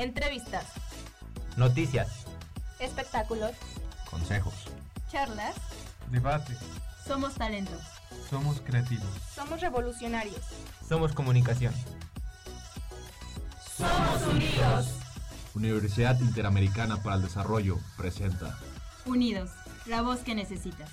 Entrevistas. Noticias. Espectáculos. Consejos. Charlas. Debate. Somos talentos. Somos creativos. Somos revolucionarios. Somos comunicación. Somos unidos. Universidad Interamericana para el Desarrollo presenta. Unidos. La voz que necesitas.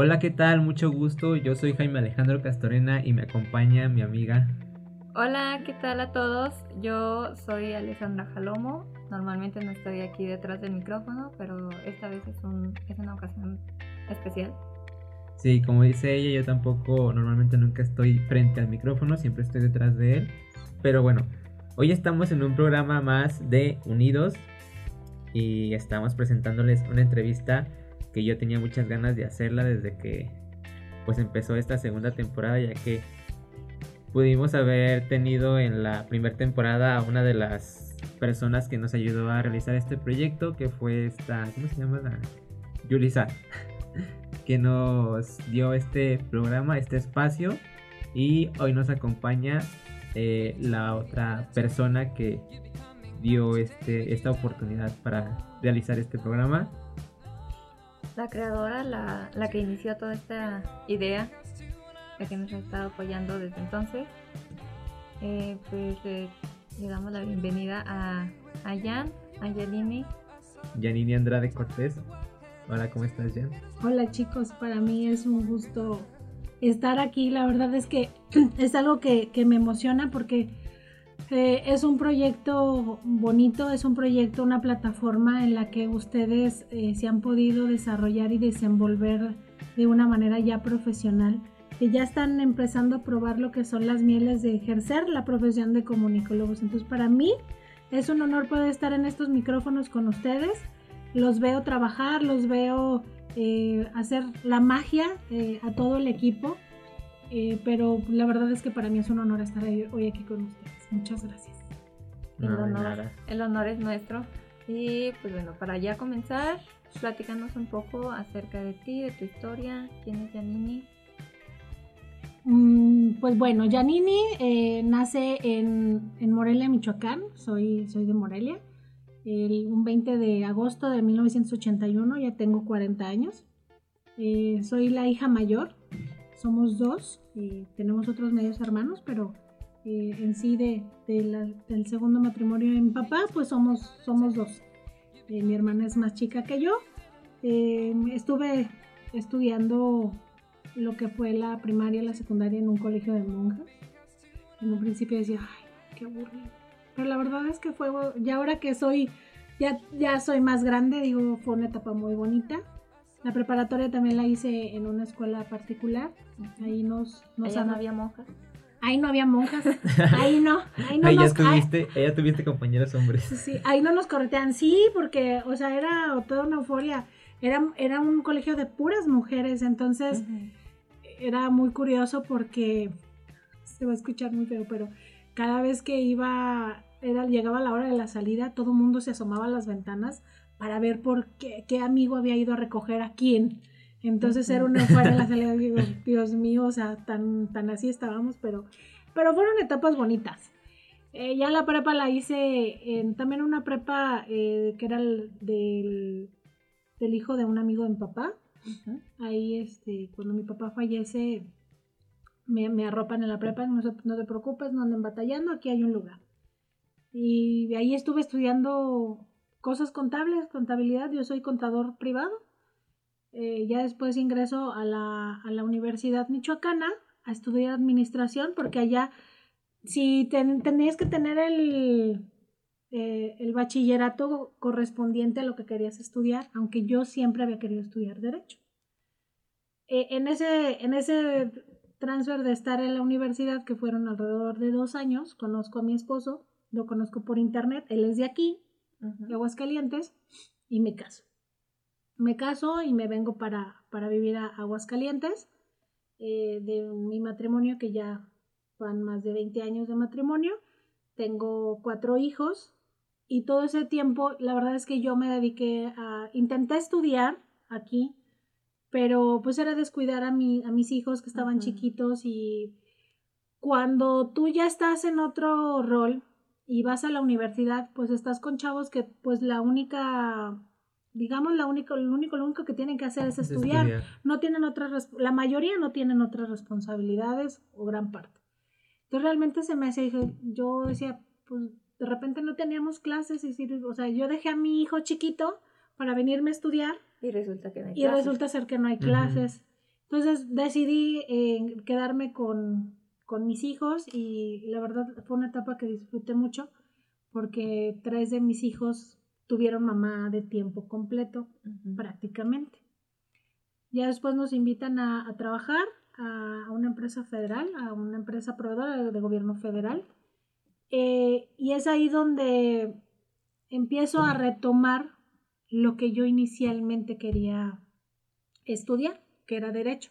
Hola, ¿qué tal? Mucho gusto. Yo soy Jaime Alejandro Castorena y me acompaña mi amiga. Hola, ¿qué tal a todos? Yo soy Alessandra Jalomo. Normalmente no estoy aquí detrás del micrófono, pero esta vez es, un, es una ocasión especial. Sí, como dice ella, yo tampoco normalmente nunca estoy frente al micrófono, siempre estoy detrás de él. Pero bueno, hoy estamos en un programa más de Unidos y estamos presentándoles una entrevista que yo tenía muchas ganas de hacerla desde que pues empezó esta segunda temporada ya que pudimos haber tenido en la primera temporada a una de las personas que nos ayudó a realizar este proyecto que fue esta ¿cómo se llama? La que nos dio este programa, este espacio y hoy nos acompaña eh, la otra persona que dio este, esta oportunidad para realizar este programa la creadora, la, la, que inició toda esta idea, la que nos ha estado apoyando desde entonces. Eh, pues eh, le damos la bienvenida a, a Jan, a Yanini. Yanini Andrade Cortés. Hola, ¿cómo estás, Jan? Hola, chicos. Para mí es un gusto estar aquí. La verdad es que es algo que, que me emociona porque eh, es un proyecto bonito, es un proyecto, una plataforma en la que ustedes eh, se han podido desarrollar y desenvolver de una manera ya profesional, que ya están empezando a probar lo que son las mieles de ejercer la profesión de comunicólogos. Entonces para mí es un honor poder estar en estos micrófonos con ustedes. Los veo trabajar, los veo eh, hacer la magia a todo el equipo. pero la verdad es que para mí es un honor estar hoy aquí con ustedes. Muchas gracias. El, honor, el honor es nuestro. Y pues bueno, para ya comenzar, platícanos un poco acerca de ti, de tu historia. ¿Quién es Janini? Mm, pues bueno, Janini eh, nace en, en, Morelia, Michoacán. Soy, soy de Morelia. El, un 20 de agosto de 1981, ya tengo 40 años. Eh, soy la hija mayor. Somos dos. Eh, tenemos otros medios hermanos, pero eh, en sí de, de la, del segundo matrimonio de mi papá, pues somos, somos dos. Eh, mi hermana es más chica que yo. Eh, estuve estudiando lo que fue la primaria y la secundaria en un colegio de monjas. En un principio decía, ay, qué aburrido. Pero la verdad es que fue, ya ahora que soy, ya, ya soy más grande, digo, fue una etapa muy bonita. La preparatoria también la hice en una escuela particular. Ahí nos, nos no había monjas. Ahí no había monjas. Ahí no. Ahí no ahí nos, ya tuviste, ahí, ya tuviste compañeros hombres. Sí, ahí no nos corretean. Sí, porque, o sea, era toda una euforia. Era, era un colegio de puras mujeres, entonces uh -huh. era muy curioso porque se va a escuchar muy feo, pero cada vez que iba, era, llegaba la hora de la salida, todo el mundo se asomaba a las ventanas para ver por qué, qué amigo había ido a recoger a quién. Entonces era una fuera en la salida, digo, Dios mío, o sea, tan, tan así estábamos, pero, pero fueron etapas bonitas. Eh, ya la prepa la hice en también una prepa eh, que era el, del, del, hijo de un amigo de mi papá. Uh -huh. Ahí, este, cuando mi papá fallece, me, me arropan en la prepa, no, no te preocupes, no anden batallando, aquí hay un lugar. Y ahí estuve estudiando cosas contables, contabilidad, yo soy contador privado. Eh, ya después ingreso a la, a la, Universidad Michoacana a estudiar administración, porque allá si ten, tenías que tener el, eh, el bachillerato correspondiente a lo que querías estudiar, aunque yo siempre había querido estudiar derecho. Eh, en, ese, en ese transfer de estar en la universidad, que fueron alrededor de dos años, conozco a mi esposo, lo conozco por internet, él es de aquí, uh -huh. de Aguascalientes, y me caso me caso y me vengo para, para vivir a Aguascalientes eh, de mi matrimonio que ya van más de 20 años de matrimonio. Tengo cuatro hijos y todo ese tiempo la verdad es que yo me dediqué a... Intenté estudiar aquí pero pues era descuidar a, mi, a mis hijos que estaban chiquitos y cuando tú ya estás en otro rol y vas a la universidad, pues estás con chavos que pues la única, digamos, la única, lo único, lo único que tienen que hacer es Es estudiar no tienen otras, la mayoría no tienen otras responsabilidades o gran parte. Entonces realmente se me hacía, dije, yo decía, pues de repente no teníamos clases, y o sea, yo dejé a mi hijo chiquito para venirme a estudiar Y resulta que no hay y clases. resulta ser que no hay clases. Entonces decidí eh, quedarme con, con mis hijos y la verdad fue una etapa que disfruté mucho porque tres de mis hijos tuvieron mamá de tiempo completo prácticamente. Ya después nos invitan a, a trabajar a, a una empresa federal, a una empresa proveedora de, de gobierno federal. Eh, y es ahí donde empiezo a retomar lo que yo inicialmente quería estudiar, que era derecho.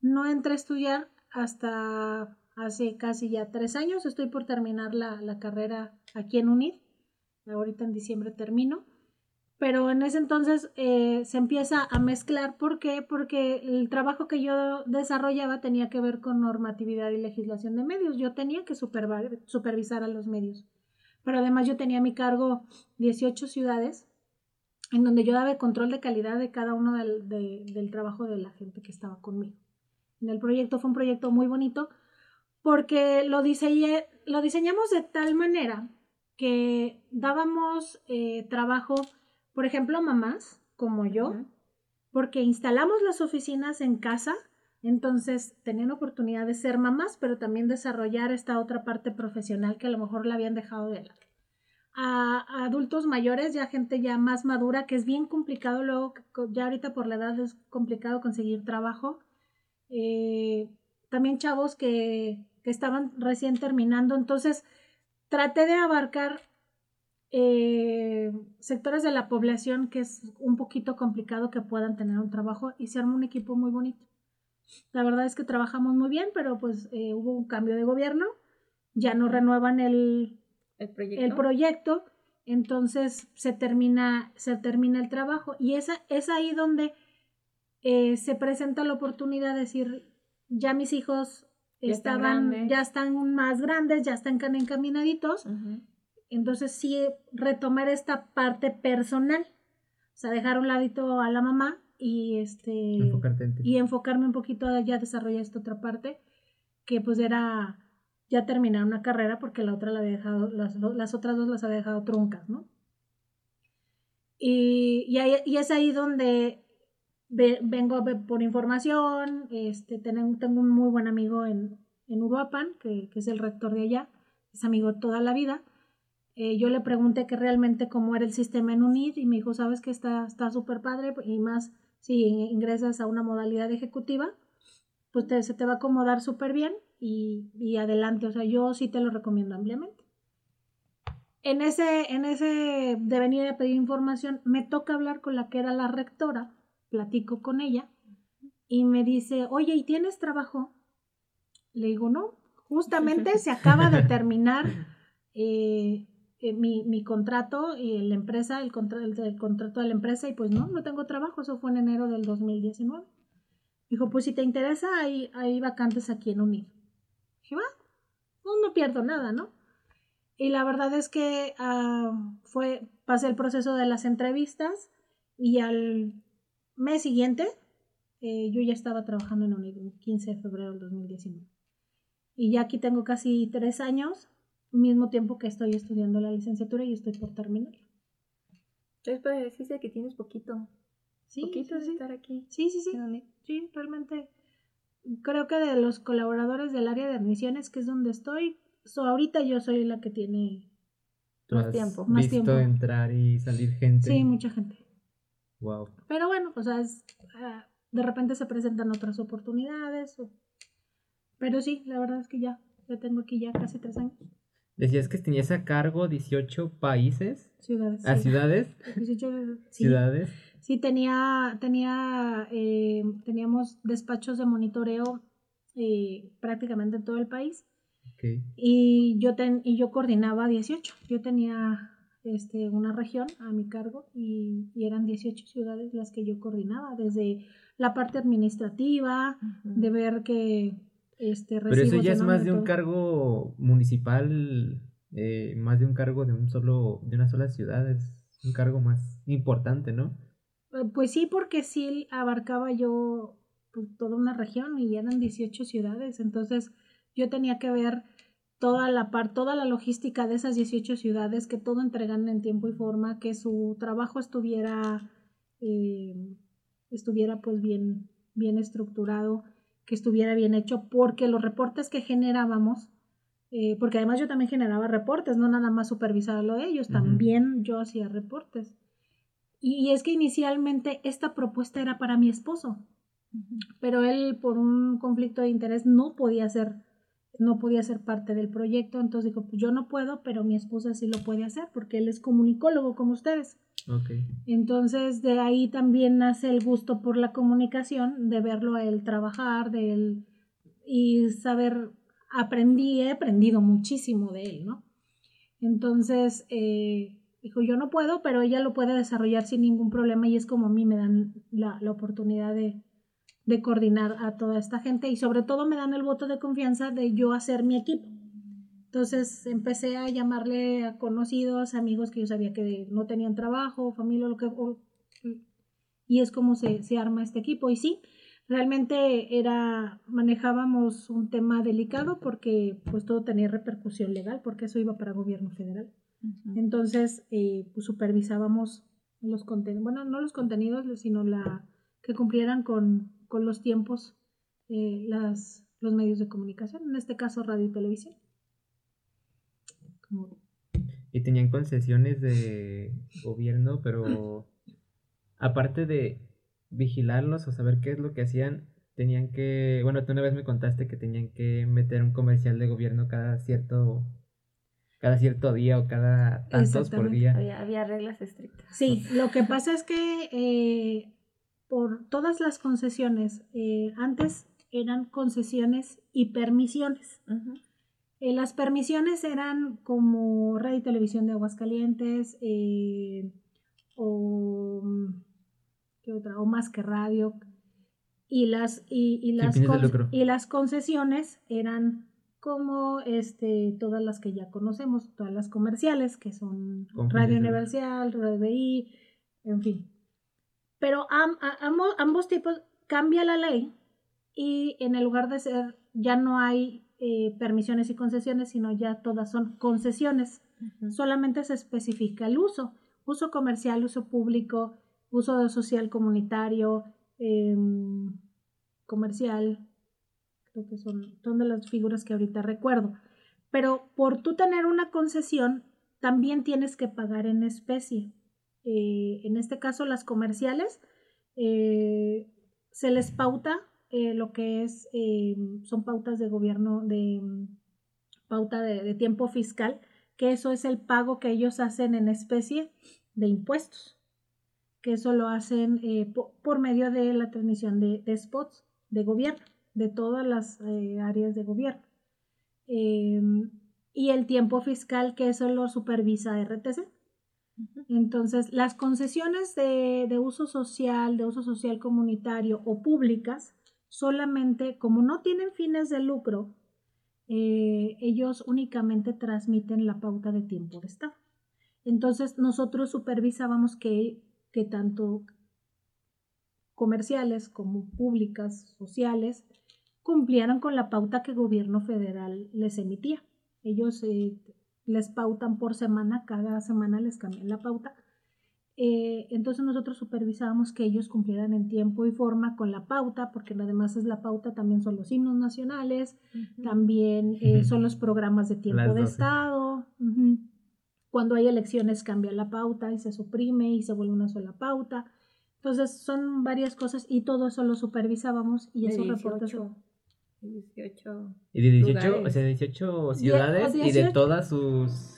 No entré a estudiar hasta hace casi ya tres años. Estoy por terminar la, la carrera aquí en UNID. Ahorita en diciembre termino pero en ese entonces eh, se empieza a mezclar. ¿Por qué? Porque el trabajo que yo desarrollaba tenía que ver con normatividad y legislación de medios. Yo tenía que supervisar a los medios. Pero además yo tenía a mi cargo 18 ciudades en donde yo daba el control de calidad de cada uno del, de- del trabajo de la gente que estaba conmigo. En el proyecto fue un proyecto muy bonito porque lo, diseñé, lo diseñamos de tal manera que dábamos eh, trabajo por ejemplo, mamás como yo, porque instalamos las oficinas en casa, entonces tenían oportunidad de ser mamás, pero también desarrollar esta otra parte profesional que a lo mejor la habían dejado de lado. A, a adultos mayores, ya gente ya más madura, que es bien complicado luego, ya ahorita por la edad es complicado conseguir trabajo. Eh, también chavos que, que estaban recién terminando, entonces traté de abarcar eh, sectores de la población que es un poquito complicado que puedan tener un trabajo y se arma un equipo muy bonito. La verdad es que trabajamos muy bien, pero pues eh, hubo un cambio de gobierno, ya no renuevan el, El proyecto. el proyecto, entonces se termina, se termina el trabajo y esa, es ahí donde eh, se presenta la oportunidad de decir, ya mis hijos Ya estaban, ya están más grandes, ya están encaminaditos, entonces sí retomar esta parte personal, o sea, dejar a un ladito a la mamá y este Enfocarte en ti. y enfocarme un poquito a ya desarrollar esta otra parte, que pues era ya terminar una carrera porque la otra la había dejado, las, las otras dos las había dejado truncas, ¿no? Y, y, ahí- y es ahí donde ve- vengo por información, este, tengo, un muy buen amigo en, en Uruapan, que, que es el rector de allá, es amigo toda la vida. Eh, yo le pregunté que realmente cómo era el sistema en UNID y me dijo, sabes que está está súper padre y más si ingresas a una modalidad ejecutiva, pues te- se te va a acomodar súper bien y, y adelante. O sea, yo sí te lo recomiendo ampliamente. En ese, en ese de venir a pedir información, me toca hablar con la que era la rectora, platico con ella y me dice, oye, ¿y tienes trabajo? Le digo, no, justamente se acaba de terminar eh, eh, mi, mi contrato y la empresa, el, contra- el, el contrato de la empresa y pues no, no tengo trabajo, eso fue en enero del 2019. Dijo, pues si te interesa, hay, hay vacantes aquí en UNID. Dije, va, no, no pierdo nada, ¿no? Y la verdad es que ah, fue, pasé el proceso de las entrevistas y al mes siguiente eh, yo ya estaba trabajando en UNID, el 15 de febrero del 2019. Y ya aquí tengo casi tres años, mismo tiempo que estoy estudiando la licenciatura y estoy por terminar. Entonces puede decirse que tienes poquito. Sí, poquito sí, de sí. estar aquí. Sí, sí, sí. Sí, realmente creo que de los colaboradores del área de admisiones, que es donde estoy, so, ahorita yo soy la que tiene, Tú más has tiempo. Más visto tiempo. entrar y salir gente. sí, mucha gente. Wow. Pero bueno, o sea, es, ah, de repente se presentan otras oportunidades. o- Pero sí, la verdad es que ya, ya tengo aquí ya casi tres años. Decías que tenías a cargo 18 países, Ciudades. a sí. ciudades, 18, sí. ciudades. Sí, tenía, tenía, eh, teníamos despachos de monitoreo eh, prácticamente en todo el país. Ok. Y yo, ten, y yo coordinaba 18. Yo tenía este, una región a mi cargo y, y eran 18 ciudades las que yo coordinaba, desde la parte administrativa, de ver que este Pero eso ya es más de un cargo municipal, eh, más de un cargo de un solo, de una sola ciudad, es un cargo más importante, ¿no? Eh, Pues sí, porque sí abarcaba yo pues, toda una región y eran 18 ciudades, entonces yo tenía que ver toda la par, toda la logística de esas 18 ciudades, que todo entregan en tiempo y forma, que su trabajo estuviera eh, estuviera pues bien bien estructurado, que estuviera bien hecho, porque los reportes que generábamos eh, porque además yo también generaba reportes, no nada más supervisaba lo de ellos, Ujú. también yo hacía reportes. Y, y es que inicialmente esta propuesta era para mi esposo, pero él por un conflicto de interés no podía ser, no podía ser parte del proyecto, entonces dijo, pues yo no puedo, pero mi esposa sí lo puede hacer porque él es comunicólogo como ustedes. Entonces de ahí también nace el gusto por la comunicación, de verlo a él trabajar, de él y saber, aprendí, he aprendido muchísimo de él, ¿no? Entonces, eh, dijo, yo no puedo, pero ella lo puede desarrollar sin ningún problema y es como a mí me dan la, la oportunidad de, de coordinar a toda esta gente y sobre todo me dan el voto de confianza de yo hacer mi equipo. Entonces empecé a llamarle a conocidos, amigos que yo sabía que no tenían trabajo, familia, lo que... y es como se, se arma este equipo. Y sí, realmente era, manejábamos un tema delicado porque pues todo tenía repercusión legal, porque eso iba para gobierno federal. Entonces, eh, pues supervisábamos los contenidos, bueno, no los contenidos, sino la que cumplieran con, con los tiempos eh, las, los medios de comunicación, en este caso radio y televisión. Como- Y tenían concesiones de gobierno, pero aparte de vigilarlos o saber qué es lo que hacían, tenían que, bueno, tú una vez me contaste que tenían que meter un comercial de gobierno cada cierto, cada cierto día o cada tantos por día. Había, había reglas estrictas. Sí, lo que pasa es que eh, por todas las concesiones, eh, antes eran concesiones y permisiones. Eh, las permisiones eran como radio y televisión de Aguascalientes eh, o, ¿qué otra? o más que radio. Y las, y, las, con- y las concesiones eran como este, todas las que ya conocemos, todas las comerciales, que son Radio. Universal, Radio BI, en fin. Pero am- ambos, ambos tipos cambia la ley y en el lugar de ser ya no hay eh, permisiones y concesiones, sino ya todas son concesiones. Solamente se especifica el uso, uso comercial, uso público, uso social comunitario, em, comercial, creo que son, son de las figuras que ahorita recuerdo. Pero por tú tener una concesión, también tienes que pagar en especie. Eh, en este caso, las comerciales, eh, se les pauta eh, lo que es, son pautas de gobierno, de pauta de, tiempo fiscal, que eso es el pago que ellos hacen en especie de impuestos, que eso lo hacen po- por, medio de la transmisión de, spots de gobierno, de todas las áreas de gobierno. Eh, y el tiempo fiscal, que eso lo supervisa RTC. Entonces, las concesiones de, de uso social, de uso social comunitario o públicas, solamente como no tienen fines de lucro, eh, ellos únicamente transmiten la pauta de tiempo de Estado. Entonces, nosotros supervisábamos que, que tanto comerciales como públicas, sociales, cumplieran con la pauta que el gobierno federal les emitía. Ellos eh, les pautan por semana, cada semana les cambian la pauta. Eh, entonces nosotros supervisábamos que ellos cumplieran en tiempo y forma con la pauta, porque además es la pauta, también son los himnos nacionales, también eh, son los programas de tiempo Las de 12. Estado. Cuando hay elecciones cambia la pauta y se suprime y se vuelve una sola pauta. Entonces son varias cosas y todo eso lo supervisábamos y De esos reportes... 18, 18. Y de 18, o Lugares. sea, 18 Die- o ciudades y de 18. todas sus...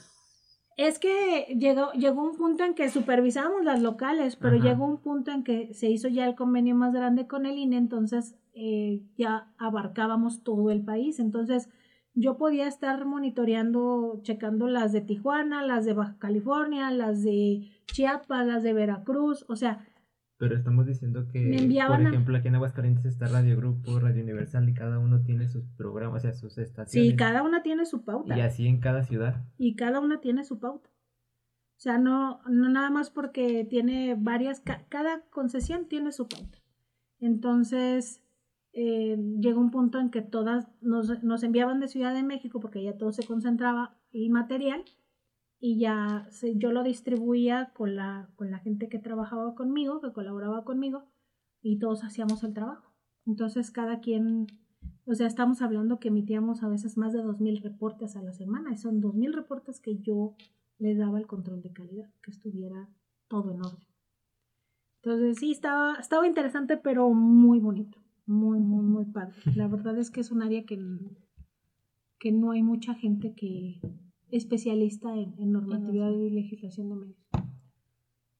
Es que llegó, llegó un punto en que supervisábamos las locales, pero Ajá. llegó un punto en que se hizo ya el convenio más grande con el INE, entonces eh, ya abarcábamos todo el país. Entonces yo podía estar monitoreando, checando las de Tijuana, las de Baja California, las de Chiapas, las de Veracruz, o sea, Pero estamos diciendo que, por a- ejemplo, aquí en Aguascalientes está Radio Grupo, Radio Universal y cada uno tiene sus programas, o sea, sus estaciones. Sí, cada una tiene su pauta. Y así en cada ciudad. y cada una tiene su pauta. O sea, no, no nada más porque tiene varias, ca- cada concesión tiene su pauta. Entonces, eh, llegó un punto en que todas nos, nos enviaban de Ciudad de México porque ya todo se concentraba y material y ya se- yo lo distribuía con la, con la gente que trabajaba conmigo, que colaboraba conmigo y todos hacíamos el trabajo. Entonces cada quien, o sea, estamos hablando que emitíamos a veces más de 2.000 reportes a la semana y son 2.000 reportes que yo les daba el control de calidad, que estuviera todo en orden. Entonces sí, estaba, estaba interesante, pero muy bonito, muy, muy, muy padre. La verdad es que es un área que, que no hay mucha gente que especialista en, en normatividad y legislación de medios.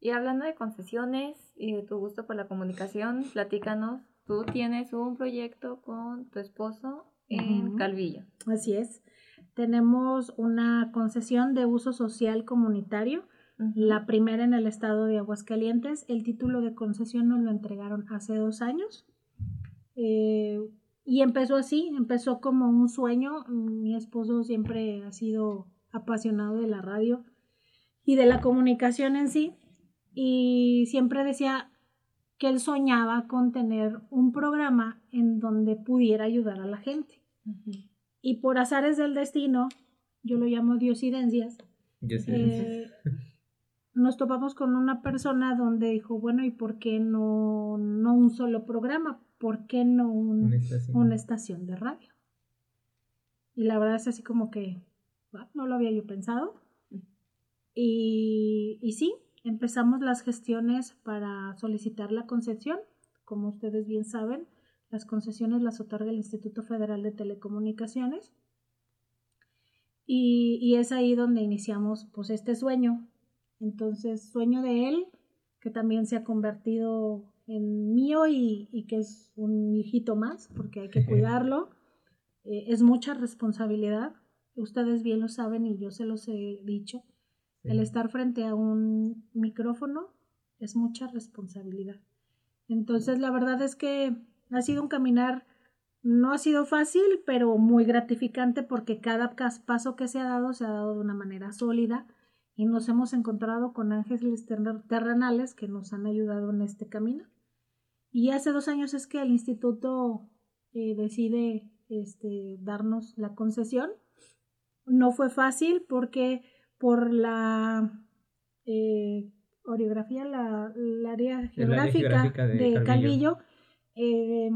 Y hablando de concesiones y de tu gusto por la comunicación, platícanos, tú tienes un proyecto con tu esposo en Ujú. Calvillo. Así es. Tenemos una concesión de uso social comunitario, la primera en el estado de Aguascalientes. El título de concesión nos lo entregaron hace dos años. Eh, y empezó así, empezó como un sueño. Mi esposo siempre ha sido apasionado de la radio y de la comunicación en sí. Y siempre decía que él soñaba con tener un programa en donde pudiera ayudar a la gente. Y por azares del destino, yo lo llamo diosidencias, eh, nos topamos con una persona donde dijo, bueno, ¿y por qué no, no un solo programa? ¿Por qué no un- Una estación. una estación de radio? Y la verdad es así como que "Ah, no lo había yo pensado. Y, y sí, empezamos las gestiones para solicitar la concesión. Como ustedes bien saben, las concesiones las otorga el Instituto Federal de Telecomunicaciones. Y, y es ahí donde iniciamos pues este sueño. Entonces, sueño de él, que también se ha convertido en mío y, y que es un hijito más, porque hay que cuidarlo. Eh, es mucha responsabilidad. Ustedes bien lo saben y yo se los he dicho. Sí. El estar frente a un micrófono es mucha responsabilidad. Entonces, la verdad es que ha sido un caminar, no ha sido fácil, pero muy gratificante porque cada paso que se ha dado se ha dado de una manera sólida y nos hemos encontrado con ángeles ter- terrenales que nos han ayudado en este camino. Y hace dos años es que el instituto eh, decide este, darnos la concesión. No fue fácil porque por la eh, orografía, la, la área geográfica, geográfica de de, Calvillo. Calvillo, eh,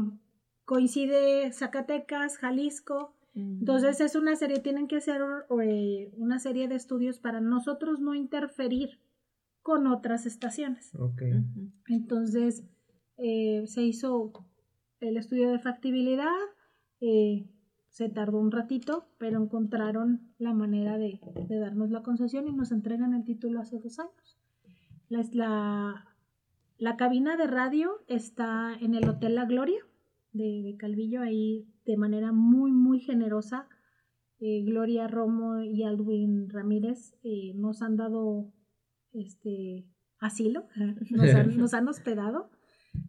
coincide Zacatecas, Jalisco. Entonces es una serie, tienen que hacer eh, una serie de estudios para nosotros no interferir con otras estaciones. Entonces eh, se hizo el estudio de factibilidad, eh, se tardó un ratito, pero encontraron la manera de, de darnos la concesión y nos entregan el título hace dos años. La, la, la cabina de radio está en el Hotel La Gloria de, de Calvillo, ahí de manera muy, muy generosa. Eh, Gloria Romo y Aldwin Ramírez eh, nos han dado este asilo, nos han, nos han hospedado.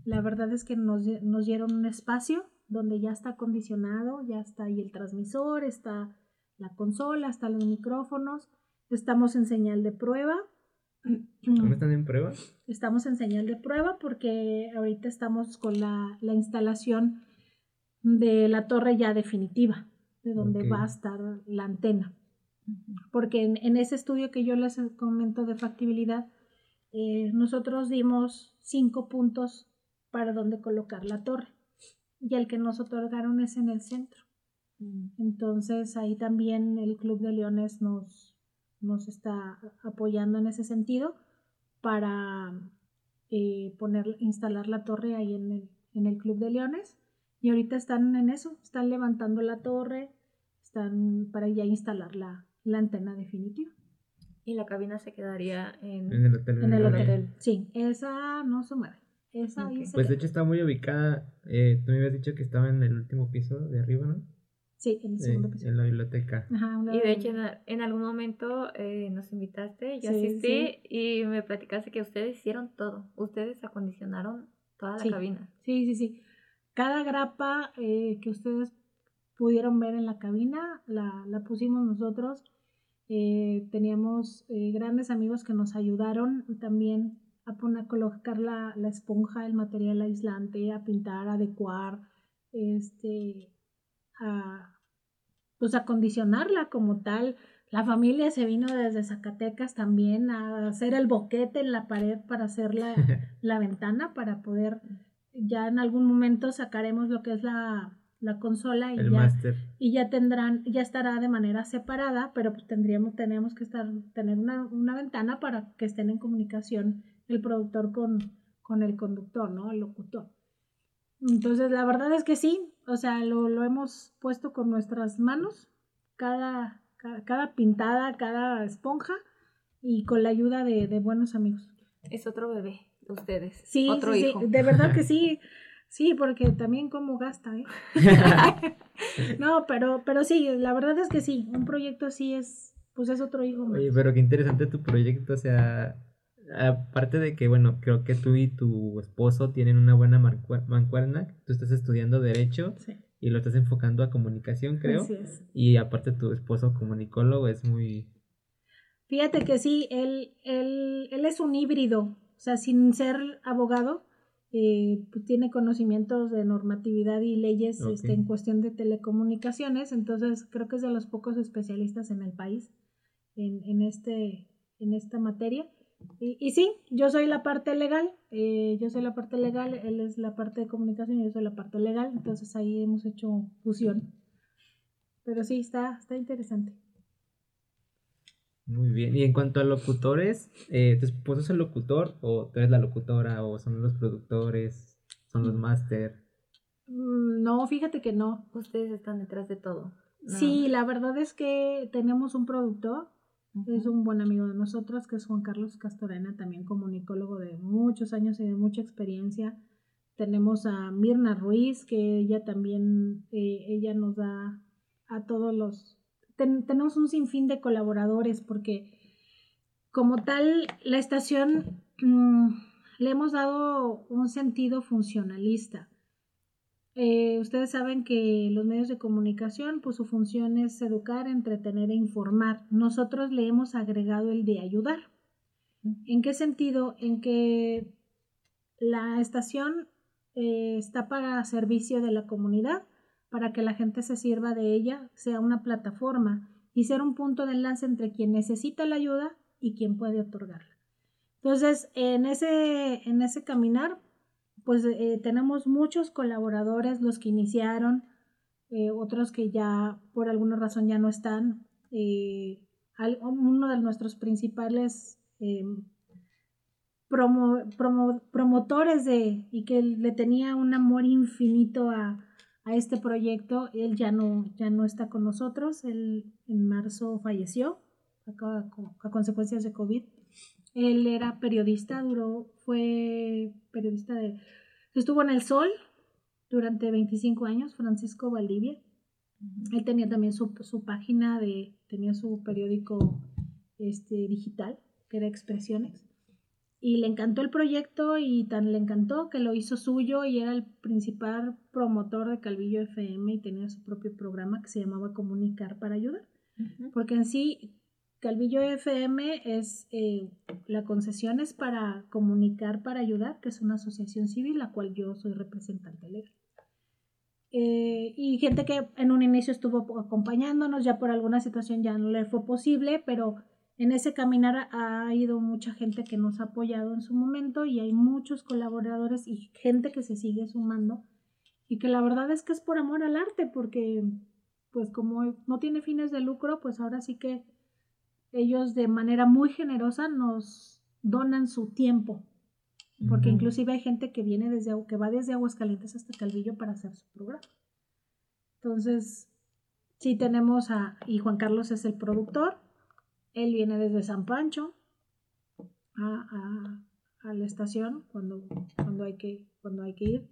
La verdad es que nos, nos dieron un espacio donde ya está acondicionado, ya está ahí el transmisor, está la consola, están los micrófonos, estamos en señal de prueba. ¿Cómo están en prueba? Estamos en señal de prueba porque ahorita estamos con la, la instalación de la torre ya definitiva, de donde va a estar la antena. Porque en, en ese estudio que yo les comento de factibilidad, eh, nosotros dimos cinco puntos para donde colocar la torre. Y el que nos otorgaron es en el centro. Entonces ahí también el Club de Leones nos, nos está apoyando en ese sentido para eh, poner, instalar la torre ahí en el, en el Club de Leones. Y ahorita están en eso, están levantando la torre, están para ya instalar la, la antena definitiva. Y la cabina se quedaría en, En el hotel. En el el hotel. hotel. Sí, esa no se mueve. Esa Pues de hecho está muy ubicada. eh, tú me habías dicho que estaba en el último piso de arriba, ¿no? Sí, en el segundo piso. en la biblioteca. Ajá, una- Y de hecho en, algún momento eh, nos invitaste, yo Sí, asistí y me platicaste que ustedes hicieron todo. Ustedes acondicionaron toda la Sí. cabina. Sí, sí, sí. Cada grapa eh, que ustedes pudieron ver en la cabina la, la pusimos nosotros. Eh, teníamos eh, grandes amigos que nos ayudaron también a poner, a colocar la, la esponja, el material aislante, a pintar, a adecuar, este, a pues acondicionarla como tal. La familia se vino desde Zacatecas también a hacer el boquete en la pared para hacer la, la ventana para poder ya en algún momento sacaremos lo que es la, la consola y El ya, y ya tendrán, ya estará de manera separada, pero pues tendríamos, tenemos que estar, tener una, una ventana para que estén en comunicación el productor con, con el conductor, ¿no? El locutor. Entonces, la verdad es que sí, o sea, lo, lo hemos puesto con nuestras manos, cada, cada, cada pintada, cada esponja, y con la ayuda de, de buenos amigos. Es otro bebé de ustedes. Sí, otro sí, sí, de verdad que sí. Sí, porque también como gasta, ¿eh? no, pero, pero sí, la verdad es que sí, un proyecto así es, pues es otro hijo más. Oye, pero qué interesante tu proyecto, o sea, aparte de que, bueno, creo que tú y tu esposo tienen una buena mancuerna, tú estás estudiando Derecho Sí, y lo estás enfocando a comunicación, creo, así es. y aparte tu esposo comunicólogo es muy... Fíjate que sí, él, él, él es un híbrido, o sea, sin ser abogado, eh, pues tiene conocimientos de normatividad y leyes este, en cuestión de telecomunicaciones, entonces creo que es de los pocos especialistas en el país en, en, este, en esta materia. Y, y sí, yo soy la parte legal, eh, yo soy la parte legal, él es la parte de comunicación y yo soy la parte legal, entonces ahí hemos hecho fusión. Pero sí, está, está interesante. Muy bien. Y en cuanto a locutores, eh, ¿tu esposo es el locutor o tú eres la locutora o son los productores, son los máster? Mm, No, fíjate que no. Ustedes están detrás de todo. Sí, la verdad es que tenemos un productor, es un buen amigo de nosotros, que es Juan Carlos Castorena, también comunicólogo de muchos años y de mucha experiencia. Tenemos a Mirna Ruiz, que ella también, eh, ella nos da a todos los... ten- tenemos un sinfín de colaboradores porque como tal, la estación mm, le hemos dado un sentido funcionalista. Eh, ustedes saben que los medios de comunicación, pues su función es educar, entretener e informar. Nosotros le hemos agregado el de ayudar. ¿En qué sentido? En que la estación eh, está para servicio de la comunidad, para que la gente se sirva de ella, sea una plataforma y ser un punto de enlace entre quien necesita la ayuda y quien puede otorgarla. Entonces, en ese, en ese caminar, pues eh, tenemos muchos colaboradores, los que iniciaron, eh, otros que ya por alguna razón ya no están. Eh, uno de nuestros principales promo- promo- promotores de y que le tenía un amor infinito a, este proyecto, él ya no, ya no está con nosotros, él en marzo falleció a consecuencias de COVID. Él era periodista, duró, fue periodista de, estuvo en El Sol durante 25 años, Francisco Valdivia. Él tenía también su, su página de, tenía su periódico este, digital, que era Expresiones. Y le encantó el proyecto y tan le encantó que lo hizo suyo y era el principal promotor de Calvillo FM y tenía su propio programa que se llamaba Comunicar para Ayudar. Porque en sí, Calvillo FM es, eh, la concesión es para comunicar para ayudar, que es una asociación civil, la cual yo soy representante legal. Eh, y gente que en un inicio estuvo acompañándonos, ya por alguna situación ya no le fue posible, pero en ese caminar ha ido mucha gente que nos ha apoyado en su momento y hay muchos colaboradores y gente que se sigue sumando y que la verdad es que es por amor al arte, porque pues como no tiene fines de lucro, pues ahora sí que ellos de manera muy generosa nos donan su tiempo, porque Ujú. inclusive hay gente que viene desde que va desde Aguascalientes hasta Calvillo para hacer su programa. Entonces, sí tenemos a y Juan Carlos es el productor. Él viene desde San Pancho a, a- a la estación cuando, cuando hay que cuando hay que ir.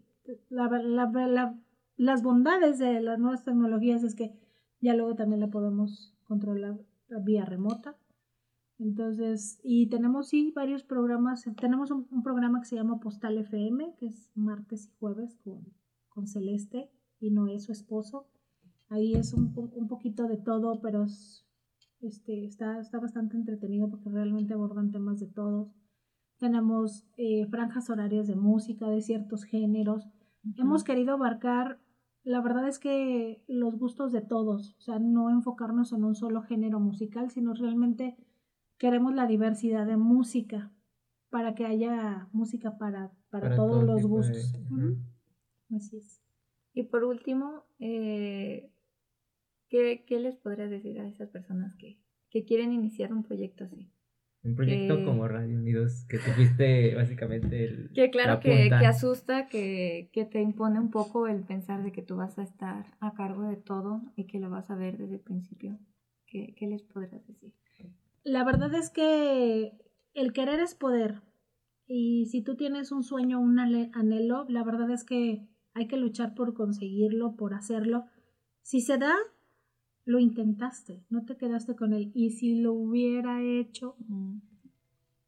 La, la- la- las bondades de las nuevas tecnologías es que ya luego también la podemos controlar vía remota. Entonces, y tenemos sí varios programas. Tenemos un, un programa que se llama Postal FM, que es martes y jueves con, con Celeste y Noé, su esposo. Ahí es un, un- poquito de todo, pero es- este, está, está bastante entretenido porque realmente abordan temas de todos. Tenemos eh, franjas horarias de música, de ciertos géneros. Hemos querido abarcar, la verdad es que los gustos de todos, o sea, no enfocarnos en un solo género musical, sino realmente queremos la diversidad de música para que haya música para, para, Para todos todo los de- gustos. Así es. Y por último, eh, ¿qué, qué les podrías decir a esas personas que, que quieren iniciar un proyecto así? Un proyecto Que- como Radio Unidos, que tú fuiste básicamente el. Que claro la que, que asusta, que, que te impone un poco el pensar de que tú vas a estar a cargo de todo y que lo vas a ver desde el principio. ¿Qué, qué les podrías decir? La verdad es que el querer es poder. Y si tú tienes un sueño, un anhelo, la verdad es que hay que luchar por conseguirlo, por hacerlo. Si se da, lo intentaste, no te quedaste con él. Y si lo hubiera hecho,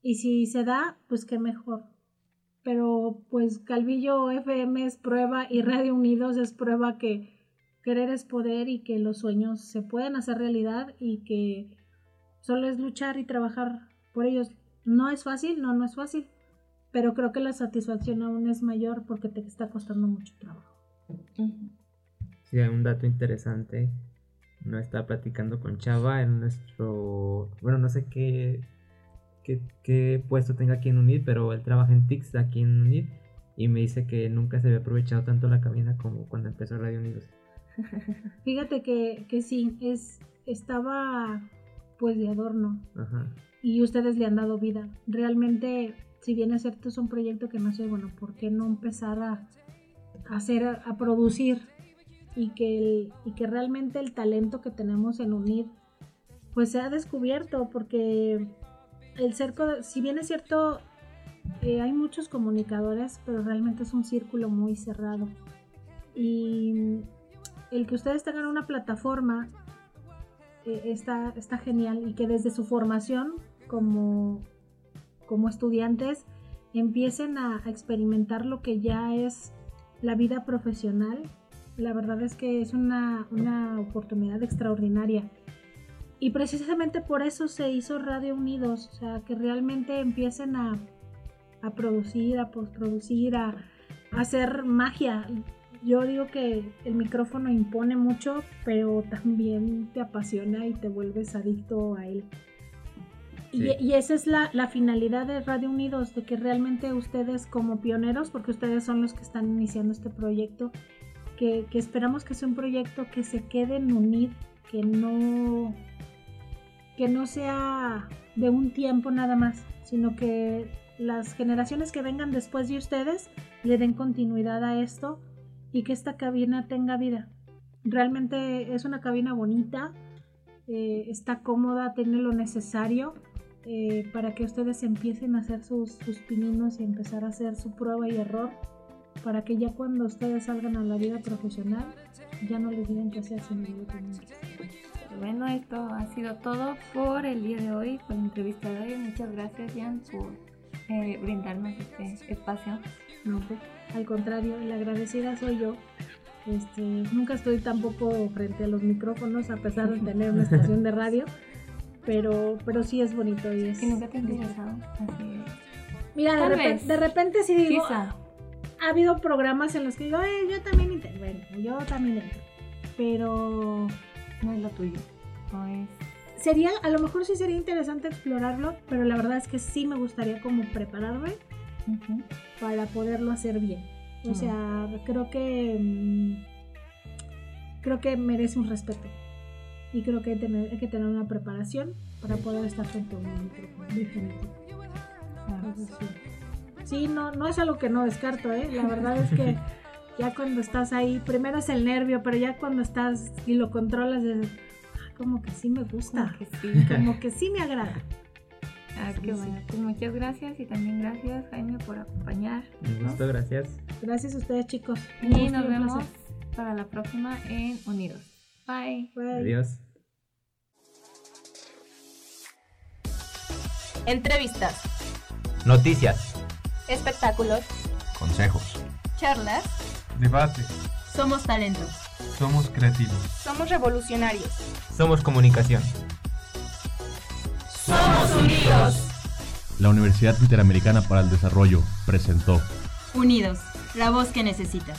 y si se da, pues qué mejor. Pero pues Calvillo FM es prueba y Radio Unidos es prueba que querer es poder y que los sueños se pueden hacer realidad y que solo es luchar y trabajar por ellos. No es fácil, no, no es fácil, pero creo que la satisfacción aún es mayor porque te está costando mucho trabajo. Sí, un dato interesante. No estaba platicando con Chava en nuestro. Bueno, no sé qué, qué, qué puesto tenga aquí en UNID, pero él trabaja en TICS aquí en UNID y me dice que nunca se había aprovechado tanto la cabina como cuando empezó Radio Unidos. Fíjate que, que sí, es, estaba pues de adorno Ajá. y ustedes le han dado vida. Realmente, si bien es cierto, es un proyecto que nació, bueno, ¿por qué no empezar a hacer, a producir? Y que, y que realmente el talento que tenemos en UNID, pues se ha descubierto, porque el cerco, si bien es cierto, eh, hay muchos comunicadores, pero realmente es un círculo muy cerrado. Y el que ustedes tengan una plataforma eh, está, está genial y que desde su formación como, como estudiantes empiecen a experimentar lo que ya es la vida profesional. La verdad es que es una, una oportunidad extraordinaria. Y precisamente por eso se hizo Radio Unidos, o sea, que realmente empiecen a, a producir, a postproducir, a, a hacer magia. Yo digo que el micrófono impone mucho, pero también te apasiona y te vuelves adicto a él. Y, y esa es la, la finalidad de Radio Unidos, de que realmente ustedes como pioneros, porque ustedes son los que están iniciando este proyecto, que, esperamos que sea un proyecto que se quede en UNID, que no, que no sea de un tiempo nada más, sino que las generaciones que vengan después de ustedes le den continuidad a esto y que esta cabina tenga vida. Realmente es una cabina bonita, eh, está cómoda, tiene lo necesario eh, para que ustedes empiecen a hacer sus, sus pininos y empezar a hacer su prueba y error para que ya cuando ustedes salgan a la vida profesional ya no les digan que hacen minutos. Bueno, esto ha sido todo por el día de hoy, por la entrevista de hoy. Muchas gracias, Jan, por eh, brindarnos este espacio. No, pues, al contrario, la agradecida soy yo. Este, nunca estoy tampoco frente a los micrófonos a pesar de tener una estación de radio, pero, pero sí es bonito y es. Que nunca te interesado. Así Mira, de, repente, de repente sí digo, Quizá. Ha habido programas en los que digo, "Eh, yo también intento, bueno, yo también entro. Pero No es lo tuyo. No es. sería, a lo mejor sí sería interesante explorarlo, pero la verdad es que sí me gustaría como prepararme Ujú. para poderlo hacer bien. O Mm. sea, creo que mm, creo que merece un respeto y creo que hay, tener- hay que tener una preparación para poder estar frente a un micrófono. definitivo. Ah, sí. Sí, no, no es algo que no descarto, ¿eh? La verdad es que ya cuando estás ahí, primero es el nervio, pero ya cuando estás y lo controlas, es, "Ah, como que sí me gusta, como que sí. como que sí me agrada. Ah, qué Sí, bueno. Pues muchas gracias y también gracias, Jaime, por acompañar. Un gusto, gracias. Gracias a ustedes, chicos. Un Y gusto nos vemos placer. para la próxima en Unidos. Bye. Bye. Adiós. Entrevistas, Noticias. Espectáculos, Consejos. charlas. Debate. Somos talento. Somos creativos. Somos revolucionarios. Somos comunicación. Somos unidos. La Universidad Interamericana para el Desarrollo presentó Unidos, la voz que necesitas.